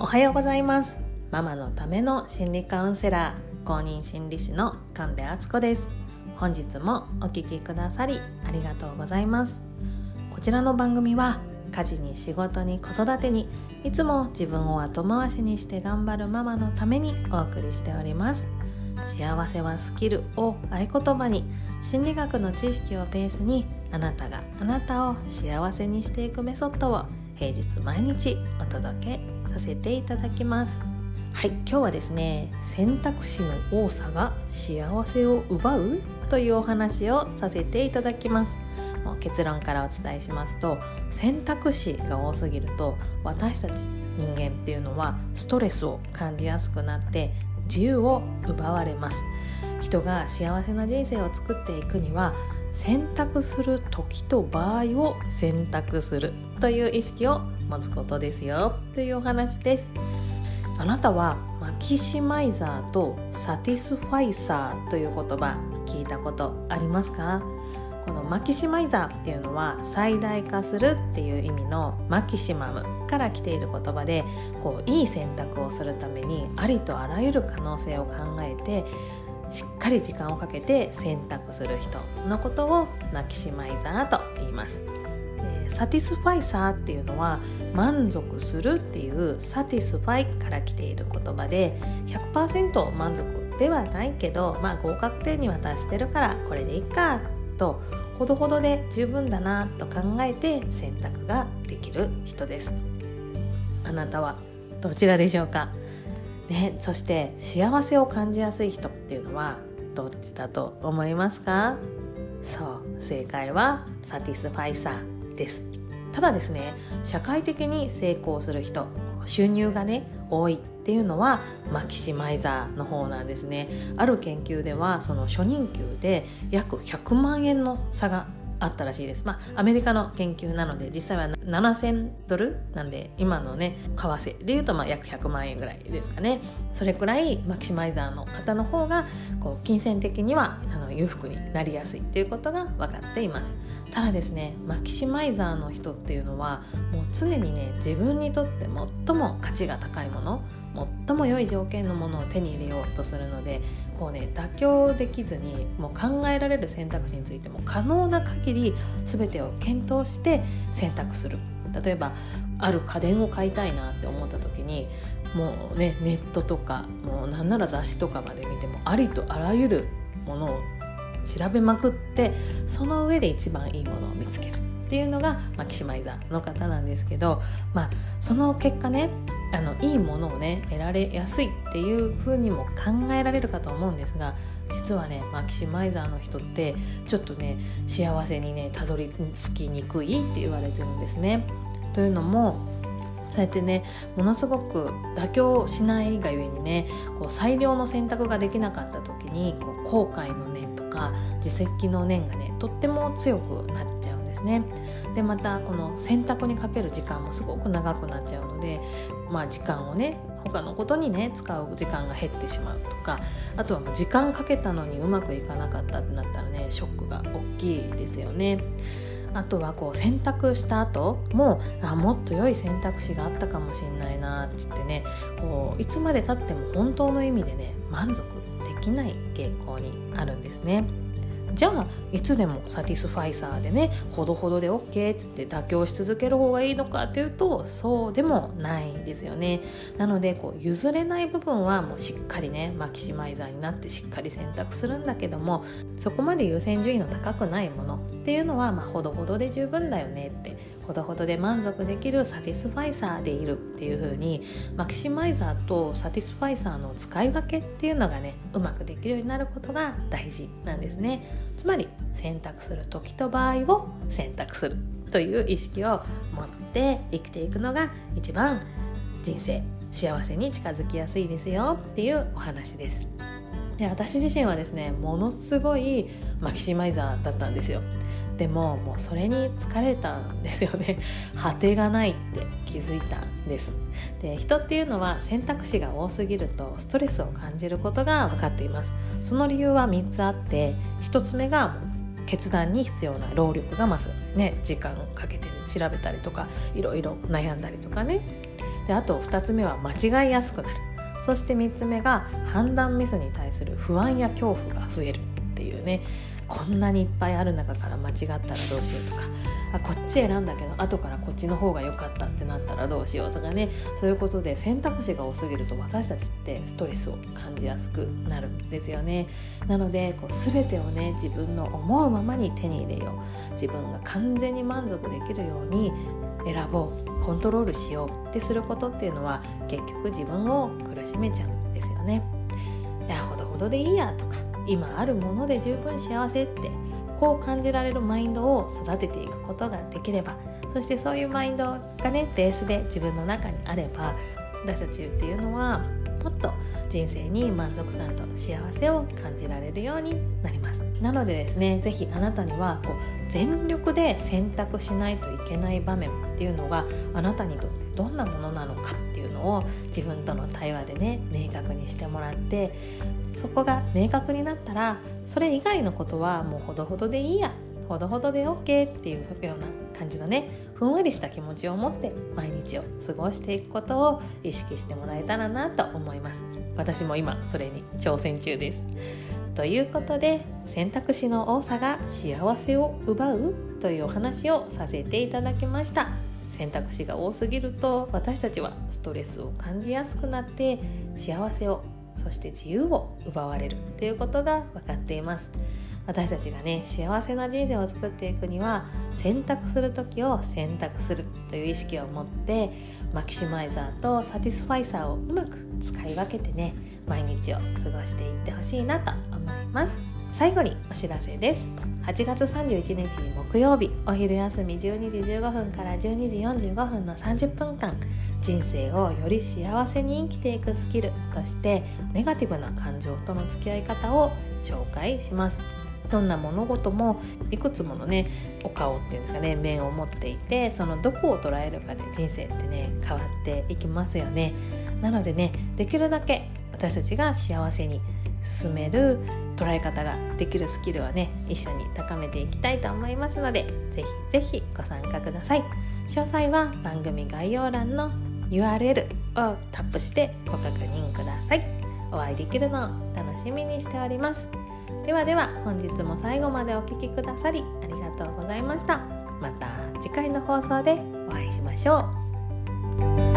おはようございます。ママのための心理カウンセラー公認心理師の神戸敦子です。本日もお聞きくださりありがとうございます。こちらの番組は家事に仕事に子育てにいつも自分を後回しにして頑張るママのためにお送りしております。幸せはスキルを合言葉に心理学の知識をベースにあなたがあなたを幸せにしていくメソッドを平日毎日お届けさせていただきます。はい。今日はですね選択肢の多さが幸せを奪うというお話をさせていただきます。結論からお伝えしますと選択肢が多すぎると私たち人間っていうのはストレスを感じやすくなって自由を奪われます。人が幸せな人生を作っていくには選択する時と場合を選択するという意識を持つことですよ。というお話です。あなたは maximizer と satisficer という言葉聞いたことありますか？この maximizer っていうのは最大化するっていう意味のマキシマムから来ている言葉でこういい選択をするためにありとあらゆる可能性を考えてしっかり時間をかけて選択する人のことを maximizer と言います。 satisficer っていうのは満足するっていう satisfy から来ている言葉で100%満足ではないけど、まあ、合格点には達してるからこれでいいかとほどほどで十分だなと考えて選択ができる人ですあなたはどちらでしょうか？ね、そして幸せを感じやすい人っていうのはどっちだと思いますか？そう正解は satisficer です。ただですね社会的に成功する人収入がね多いっていうのは maximizer の方なんですね。ある研究ではその初任給で約100万円の差があったらしいです。まあ、アメリカの研究なので、実際は7000ドルなんで、今のね、為替でいうとまあ約100万円ぐらいですかね。それくらいマキシマイザーの方の方が、こう、金銭的にはあの裕福になりやすいっていうことが分かっています。ただですね、マキシマイザーの人っていうのは、もう常にね、自分にとって最も価値が高いもの、最も良い条件のものを手に入れようとするのでこうね妥協できずにもう考えられる選択肢についても可能な限り全てを検討して選択する。例えばある家電を買いたいなって思った時にもうねネットとかもうなんなら雑誌とかまで見てもありとあらゆるものを調べまくってその上で一番いいものを見つける。っていうのが、まあ、キシマイザーの方なんですけど、まあ、その結果ねあのいいものをね得られやすいっていうふうにも考えられるかと思うんですが実はねマキシマイザーの人ってちょっとね幸せにねたどり着きにくいって言われてるんですね。というのもそうやってねものすごく妥協しないがゆえにねこう最良の選択ができなかった時にこう後悔の念とか自責の念がねとっても強くなっちゃうですね。でまたこの選択にかける時間もすごく長くなっちゃうのでまあ時間をね他のことにね使う時間が減ってしまうとかあとは時間かけたのにうまくいかなかったってなったらねショックが大きいですよね。あとはこう選択した後もあもっと良い選択肢があったかもしんないなって言ってねこういつまでたっても本当の意味でね満足できない傾向にあるんですね。じゃあいつでもサティスファイサーでねほどほどで OK って言って妥協し続ける方がいいのかというとそうでもないですよね。なのでこう譲れない部分はもうしっかりね maximizer になってしっかり選択するんだけどもそこまで優先順位の高くないものっていうのはまあほどほどで十分だよねってほどほどで満足できる satisficer でいるっていう風に maximizer と satisficer の使い分けっていうのがねうまくできるようになることが大事なんですね。つまり選択する時と場合を選択するという意識を持って生きていくのが一番人生幸せに近づきやすいですよっていうお話です。で私自身はですねものすごいマキシマイザーだったんですよ。でももうそれに疲れたんですよね。果てがないって気づいたんです。で人っていうのは選択肢が多すぎるとストレスを感じることが分かっています。その理由は3つあって1つ目が決断に必要な労力が増すね時間をかけて調べたりとかいろいろ悩んだりとかね。であと2つ目は間違いやすくなる。そして3つ目が判断ミスに対する不安や恐怖が増える。っていうねこんなにいっぱいある中から間違ったらどうしようとかあこっち選んだけど後からこっちの方が良かったってなったらどうしようとかねそういうことで選択肢が多すぎると私たちってストレスを感じやすくなるんですよね。なのでこう全てをね自分の思うままに手に入れよう。自分が完全に満足できるように選ぼう。コントロールしようってすることっていうのは結局自分を苦しめちゃうんですよね。いやほどほどでいいやと今あるもので十分幸せってこう感じられるマインドを育てていくことができればそしてそういうマインドがねベースで自分の中にあれば私たちっていうのはもっと人生に満足感と幸せを感じられるようになります。なのでですね是非あなたにはこう全力で選択しないといけない場面っていうのがあなたにとってどんなものなのか。のを自分との対話でね明確にしてもらってそこが明確になったらそれ以外のことはもうほどほどでいいやほどほどで OK っていうような感じのねふんわりした気持ちを持って毎日を過ごしていくことを意識してもらえたらなと思います。私も今それに挑戦中です。ということで選択肢の多さが幸せを奪うというお話をさせていただきました。選択肢が多すぎると私たちはストレスを感じやすくなって幸せをそして自由を奪われるということが分かっています。私たちがね幸せな人生を作っていくには選択する時を選択するという意識を持ってmaximizer と satisficer をうまく使い分けてね毎日を過ごしていってほしいなと思います。最後にお知らせです。8月31日木曜日お昼休み12時15分から12時45分の30分間人生をより幸せに生きていくスキルとしてネガティブな感情との付き合い方を紹介します。どんな物事もいくつものねお顔っていうんですかね面を持っていてそのどこを捉えるかで人生ってね変わっていきますよね。なのでねできるだけ私たちが幸せに進める捉え方ができるスキルをね一緒に高めていきたいと思いますのでぜひぜひご参加ください。詳細は番組概要欄の URL をタップしてご確認ください。お会いできるのを楽しみにしております。ではでは本日も最後までお聴きくださりありがとうございました。また次回の放送でお会いしましょう。